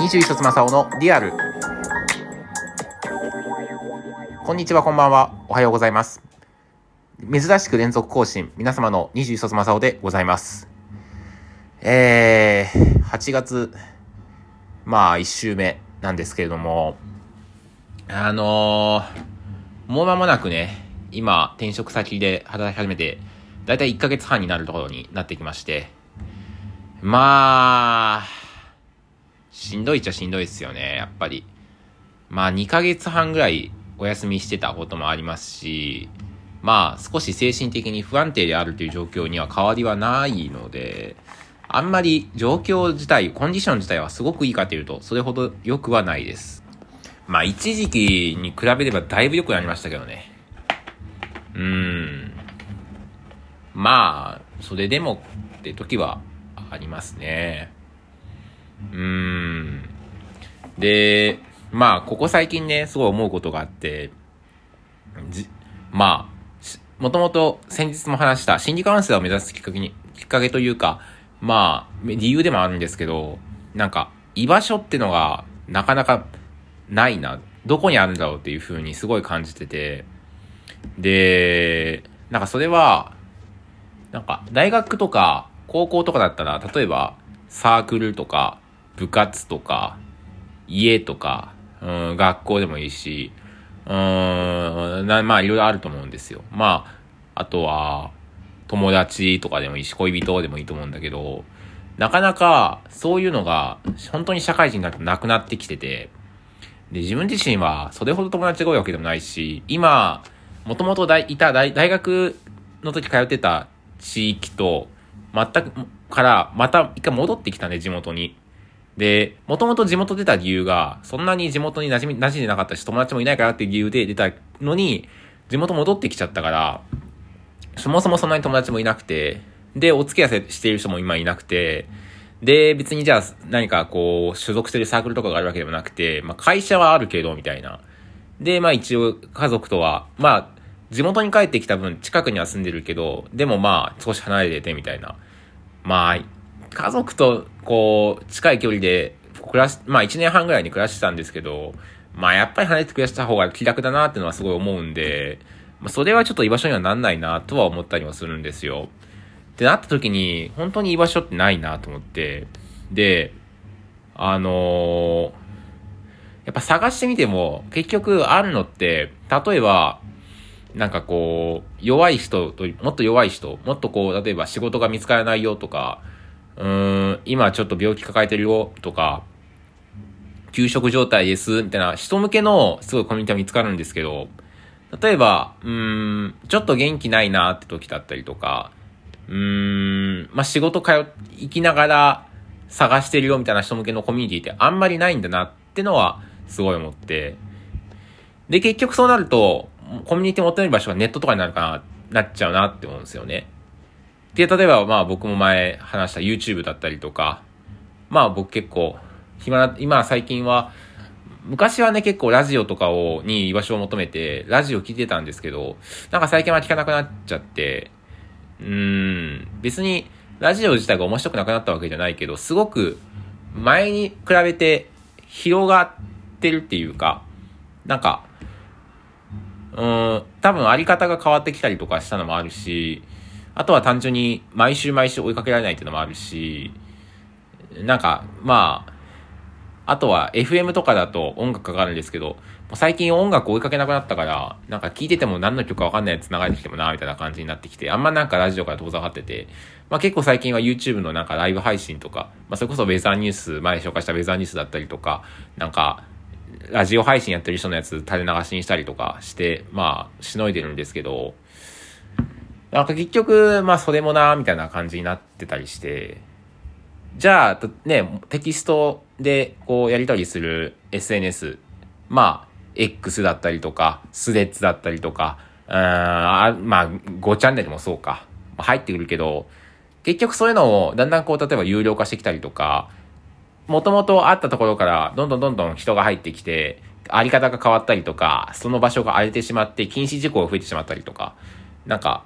21卒正雄のリアル。こんにちは、こんばんは。おはようございます。珍しく連続更新、皆様の21卒正雄でございます。えー、8月、まあ、1週目なんですけれども、あのー、もう間もなくね、今、転職先で働き始めて、だいたい1ヶ月半になるところになってきまして、まあ、しんどいっちゃしんどいですよね、やっぱり。まあ、2ヶ月半ぐらいお休みしてたこともありますし、まあ、少し精神的に不安定であるという状況には変わりはないので、あんまり状況自体、コンディション自体はすごくいいかというと、それほど良くはないです。まあ、一時期に比べればだいぶ良くなりましたけどね。うーん。まあ、それでもって時はありますね。うん。で、まあ、ここ最近ね、すごい思うことがあって、じ、まあ、もともと先日も話した心理カウンセラーを目指すきっかけに、きっかけというか、まあ、理由でもあるんですけど、なんか、居場所ってのが、なかなかないな。どこにあるんだろうっていう風にすごい感じてて、で、なんかそれは、なんか、大学とか、高校とかだったら、例えば、サークルとか、部活とか、家とか、うん、学校でもいいし、うん、なまあ、いろいろあると思うんですよ。まあ、あとは、友達とかでもいいし、恋人でもいいと思うんだけど、なかなか、そういうのが、本当に社会人になるとなくなってきてて、で、自分自身は、それほど友達が多いわけでもないし、今、もともといた大学の時通ってた地域と、全く、から、また一回戻ってきたね、地元に。で、もともと地元出た理由が、そんなに地元に馴染み、馴染んでなかったし、友達もいないからっていう理由で出たのに、地元戻ってきちゃったから、そもそもそんなに友達もいなくて、で、お付き合いしている人も今いなくて、で、別にじゃあ何かこう、所属してるサークルとかがあるわけでもなくて、まあ会社はあるけど、みたいな。で、まあ一応家族とは、まあ、地元に帰ってきた分近くには住んでるけど、でもまあ少し離れててみたいな。まあ、家族とこう、近い距離で暮らし、まあ1年半ぐらいに暮らしてたんですけど、まあやっぱり離れて暮らした方が気楽だなっていうのはすごい思うんで、まあそれはちょっと居場所にはなんないなとは思ったりはするんですよ。ってなった時に、本当に居場所ってないなと思って、で、あのー、やっぱ探してみても、結局あるのって、例えば、なんかこう、弱い人と、もっと弱い人、もっとこう、例えば仕事が見つからないよとか、うーん、今ちょっと病気抱えてるよとか、休職状態です、みたいな人向けのすごいコミュニティは見つかるんですけど、例えば、うーん、ちょっと元気ないなって時だったりとか、うーん、まあ、仕事通、行きながら探してるよみたいな人向けのコミュニティってあんまりないんだなってのはすごい思って、で、結局そうなると、コミュニティ求める場所がネットとかになるかな、なっちゃうなって思うんですよね。で、例えばまあ僕も前話した YouTube だったりとか、まあ僕結構、暇な、今最近は、昔はね結構ラジオとかを、に居場所を求めて、ラジオ聞いてたんですけど、なんか最近は聞かなくなっちゃって、うーん、別にラジオ自体が面白くなくなったわけじゃないけど、すごく前に比べて広がってるっていうか、なんか、うん、多分あり方が変わってきたりとかしたのもあるし、あとは単純に毎週毎週追いかけられないっていうのもあるし、なんか、まあ、あとは FM とかだと音楽かかるんですけど、最近音楽追いかけなくなったから、なんか聞いてても何の曲かわかんないやつ流れてきてもな、みたいな感じになってきて、あんまなんかラジオから遠ざかってて、まあ結構最近は YouTube のなんかライブ配信とか、まあそれこそウェザーニュース、前紹介したウェザーニュースだったりとか、なんか、ラジオ配信やってる人のやつ垂れ流しにしたりとかして、まあ、しのいでるんですけど、なんか結局、まあそれもな、みたいな感じになってたりして、じゃあ、ね、テキストでこうやり取りする SNS、まあ、X だったりとか、スレッズだったりとか、うん、あまあ、5チャンネルもそうか、入ってくるけど、結局そういうのをだんだんこう、例えば有料化してきたりとか、もともとあったところからどんどんどんどん人が入ってきて、あり方が変わったりとか、その場所が荒れてしまって禁止事項が増えてしまったりとか、なんか、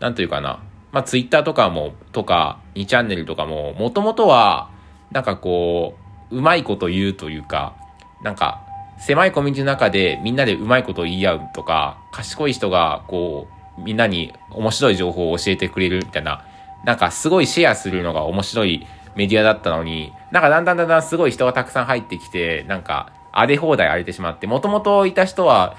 なんというかな。まあ、ツイッターとかも、とか、2チャンネルとかも、もともとは、なんかこう、うまいこと言うというか、なんか、狭いコミュニティの中でみんなでうまいこと言い合うとか、賢い人がこう、みんなに面白い情報を教えてくれるみたいな、なんかすごいシェアするのが面白いメディアだったのに、なんかだんだんだんだんすごい人がたくさん入ってきて、なんか荒れ放題荒れてしまって、もともといた人は、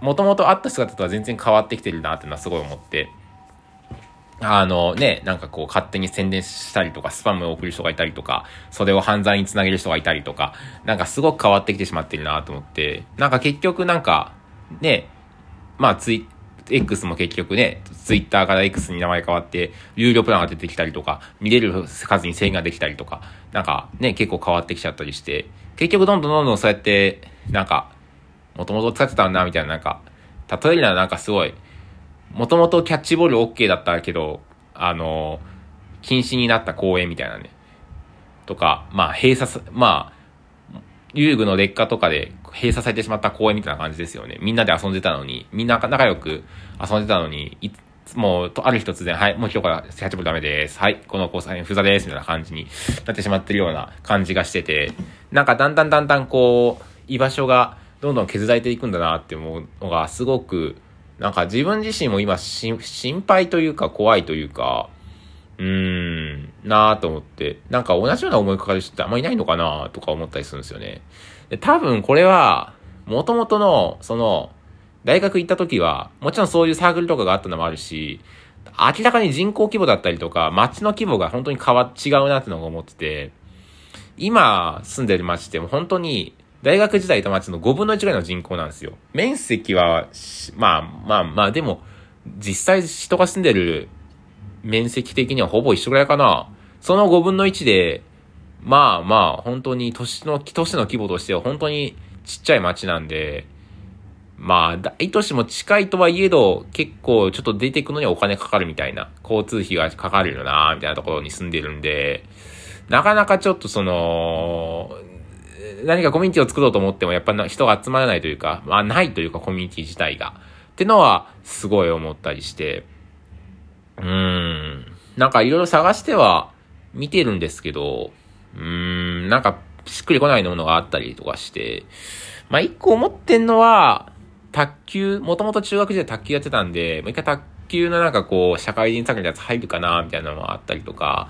もともとあった姿とは全然変わってきてるなっていうのはすごい思って、あのね、なんかこう勝手に宣伝したりとか、スパムを送る人がいたりとか、それを犯罪につなげる人がいたりとか、なんかすごく変わってきてしまってるなと思って、なんか結局なんか、ね、まあツイ、X も結局ね、ツイッターから X に名前変わって、有料プランが出てきたりとか、見れる数に制限ができたりとか、なんかね、結構変わってきちゃったりして、結局どんどんどんどんそうやって、なんか、もともと使ってたんだ、みたいな、なんか、例えるならなんかすごい、もともとキャッチボール OK だったけど、あの、禁止になった公園みたいなね。とか、まあ閉鎖さ、まあ、遊具の劣化とかで閉鎖されてしまった公園みたいな感じですよね。みんなで遊んでたのに、みんな仲良く遊んでたのに、いつも、とある日突然、はい、もう今日からキャッチボールダメです。はい、この交際、不座です。みたいな感じになってしまってるような感じがしてて、なんかだんだんだんだんこう、居場所がどんどん削られていくんだなって思うのがすごくなんか自分自身も今心配というか怖いというか、うーん、なぁと思って、なんか同じような思いかかる人ってあんまいないのかなとか思ったりするんですよね。で多分これは、元々の、その、大学行った時は、もちろんそういうサークルとかがあったのもあるし、明らかに人口規模だったりとか、街の規模が本当に変わ、違うなってのが思ってて、今住んでる街っても本当に大学時代と町の5分の1ぐらいの人口なんですよ。面積は、まあまあまあ、でも、実際人が住んでる面積的にはほぼ一緒ぐらいかな。その5分の1で、まあまあ、本当に都市の、都市の規模としては本当にちっちゃい町なんで、まあ、大都市も近いとはいえど、結構ちょっと出てくのにはお金かかるみたいな、交通費がかかるよな、みたいなところに住んでるんで、なかなかちょっとその、何かコミュニティを作ろうと思っても、やっぱ人が集まらないというか、まあ、ないというか、コミュニティ自体が。ってのは、すごい思ったりして、うーん。なんかいろいろ探しては見てるんですけど、うーん、なんかしっくりこないものがあったりとかして、まあ一個思ってんのは、卓球、もともと中学時代卓球やってたんで、もう一回卓級のなんかこう、社会人作業のやつ入るかな、みたいなのもあったりとか、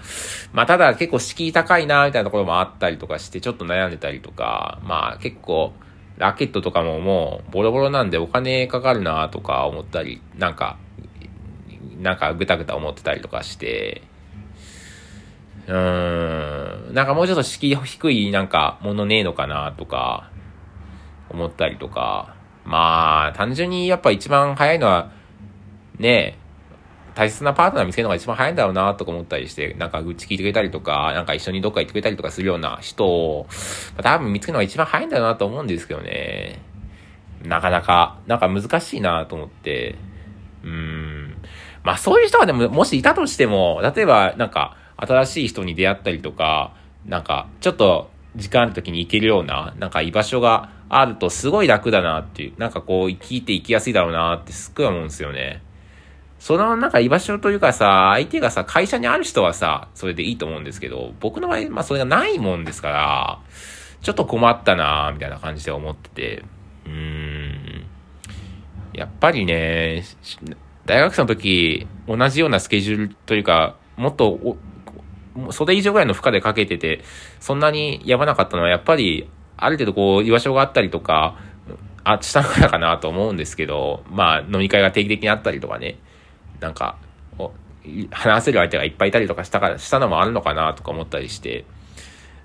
まあただ結構敷居高いな、みたいなところもあったりとかして、ちょっと悩んでたりとか、まあ結構、ラケットとかももうボロボロなんでお金かかるなとか思ったり、なんか、なんかぐたぐた思ってたりとかして、うーん、なんかもうちょっと敷居低いなんかものねえのかなとか思ったりとか、まあ単純にやっぱ一番早いのはね、大切なパートナー見つけるのが一番早いんだろうなとか思ったりして、なんか愚痴聞いてくれたりとか、なんか一緒にどっか行ってくれたりとかするような人を、多分見つけるのが一番早いんだろうなと思うんですけどね。なかなか、なんか難しいなと思って。うーん。まあそういう人がでも、もしいたとしても、例えばなんか新しい人に出会ったりとか、なんかちょっと時間ある時に行けるような、なんか居場所があるとすごい楽だなっていう、なんかこう生きていきやすいだろうなってすっごい思うんですよね。そのなんか居場所というかさ、相手がさ、会社にある人はさ、それでいいと思うんですけど、僕の場合、まあそれがないもんですから、ちょっと困ったなみたいな感じで思ってて、うーん。やっぱりね、大学生の時、同じようなスケジュールというか、もっとそれ以上ぐらいの負荷でかけてて、そんなにやばなかったのは、やっぱり、ある程度こう、居場所があったりとか、あ、したのからかなと思うんですけど、まあ、飲み会が定期的にあったりとかね、なんか、話せる相手がいっぱいいたりとかしたから、したのもあるのかなとか思ったりして。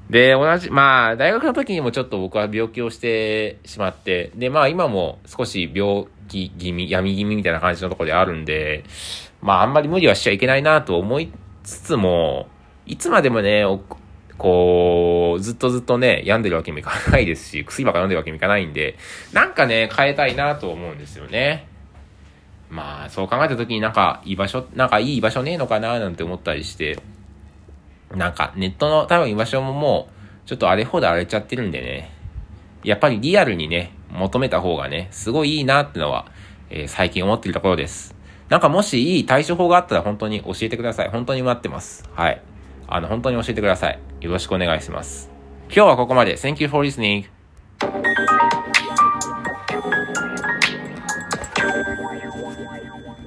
で、同じ、まあ、大学の時にもちょっと僕は病気をしてしまって、で、まあ今も少し病気気味、闇気味みたいな感じのところであるんで、まああんまり無理はしちゃいけないなと思いつつも、いつまでもね、こう、ずっとずっとね、病んでるわけにもいかないですし、薬ばっか飲んでるわけにもいかないんで、なんかね、変えたいなと思うんですよね。まあ、そう考えた時になんか、居場所、なんかいい居場所ねえのかななんて思ったりして、なんか、ネットの多分居場所ももう、ちょっとあれほど荒れちゃってるんでね、やっぱりリアルにね、求めた方がね、すごいいいなってのは、えー、最近思ってるところです。なんかもしいい対処法があったら本当に教えてください。本当に待ってます。はい。あの、本当に教えてください。よろしくお願いします。今日はここまで。Thank you for listening.